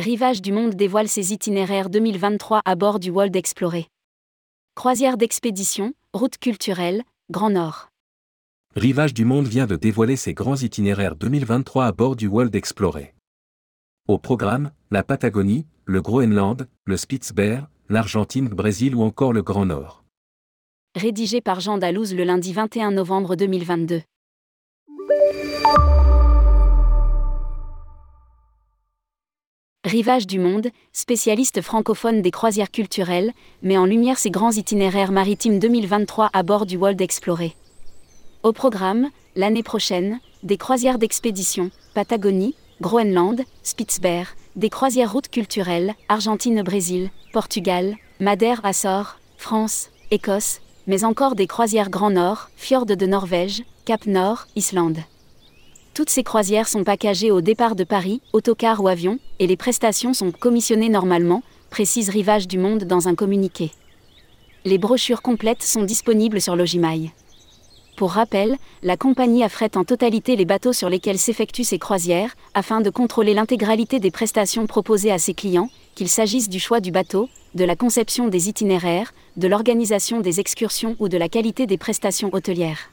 Rivage du Monde dévoile ses itinéraires 2023 à bord du World Explorer. Croisière d'expédition, route culturelle, Grand Nord. Rivage du Monde vient de dévoiler ses grands itinéraires 2023 à bord du World Explorer. Au programme, la Patagonie, le Groenland, le Spitzberg, l'Argentine, le Brésil ou encore le Grand Nord. Rédigé par Jean Dalouse le lundi 21 novembre 2022. Rivage du Monde, spécialiste francophone des croisières culturelles, met en lumière ses grands itinéraires maritimes 2023 à bord du World Explorer. Au programme, l'année prochaine, des croisières d'expédition, Patagonie, Groenland, Spitzberg, des croisières routes culturelles, Argentine-Brésil, Portugal, Madère Açores, France, Écosse, mais encore des croisières Grand Nord, Fjord de Norvège, Cap Nord, Islande. Toutes ces croisières sont packagées au départ de Paris, autocar ou avion, et les prestations sont commissionnées normalement, précise Rivage du Monde dans un communiqué. Les brochures complètes sont disponibles sur Logimail. Pour rappel, la compagnie affrète en totalité les bateaux sur lesquels s'effectuent ces croisières, afin de contrôler l'intégralité des prestations proposées à ses clients, qu'il s'agisse du choix du bateau, de la conception des itinéraires, de l'organisation des excursions ou de la qualité des prestations hôtelières.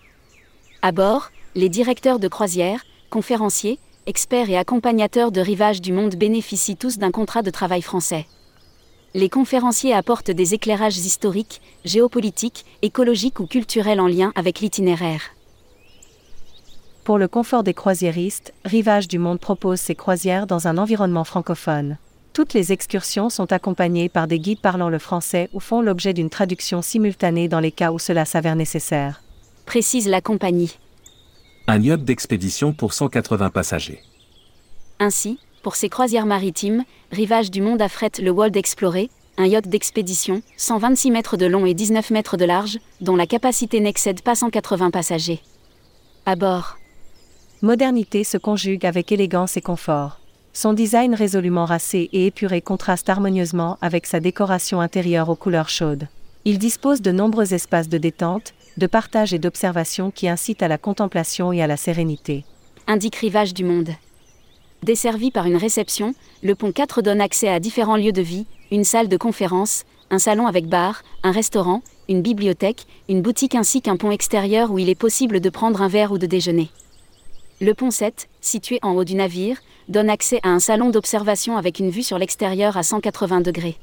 À bord, les directeurs de croisière, conférenciers, experts et accompagnateurs de rivage du monde bénéficient tous d'un contrat de travail français. Les conférenciers apportent des éclairages historiques, géopolitiques, écologiques ou culturels en lien avec l'itinéraire. Pour le confort des croisiéristes, Rivage du Monde propose ses croisières dans un environnement francophone. Toutes les excursions sont accompagnées par des guides parlant le français ou font l'objet d'une traduction simultanée dans les cas où cela s'avère nécessaire. Précise la compagnie. Un yacht d'expédition pour 180 passagers. Ainsi, pour ces croisières maritimes, Rivage du Monde affrète le World Explorer, un yacht d'expédition, 126 mètres de long et 19 mètres de large, dont la capacité n'excède pas 180 passagers. À bord. Modernité se conjugue avec élégance et confort. Son design résolument racé et épuré contraste harmonieusement avec sa décoration intérieure aux couleurs chaudes. Il dispose de nombreux espaces de détente, de partage et d'observation qui incitent à la contemplation et à la sérénité. Indique Rivage du Monde. Desservi par une réception, le pont 4 donne accès à différents lieux de vie, une salle de conférence, un salon avec bar, un restaurant, une bibliothèque, une boutique ainsi qu'un pont extérieur où il est possible de prendre un verre ou de déjeuner. Le pont 7, situé en haut du navire, donne accès à un salon d'observation avec une vue sur l'extérieur à 180 degrés.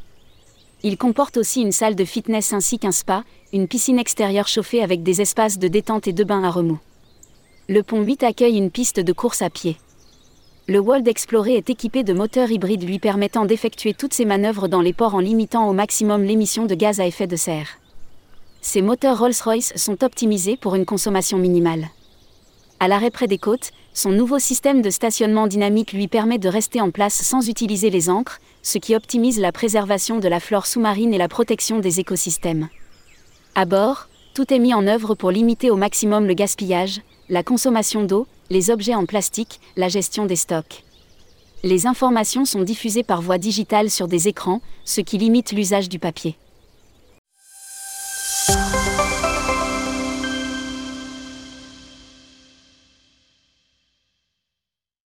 Il comporte aussi une salle de fitness ainsi qu'un spa, une piscine extérieure chauffée avec des espaces de détente et de bains à remous. Le pont 8 accueille une piste de course à pied. Le World Explorer est équipé de moteurs hybrides lui permettant d'effectuer toutes ses manœuvres dans les ports en limitant au maximum l'émission de gaz à effet de serre. Ces moteurs Rolls-Royce sont optimisés pour une consommation minimale. À l'arrêt près des côtes, son nouveau système de stationnement dynamique lui permet de rester en place sans utiliser les ancres, ce qui optimise la préservation de la flore sous-marine et la protection des écosystèmes. À bord, tout est mis en œuvre pour limiter au maximum le gaspillage, la consommation d'eau, les objets en plastique, la gestion des stocks. Les informations sont diffusées par voie digitale sur des écrans, ce qui limite l'usage du papier.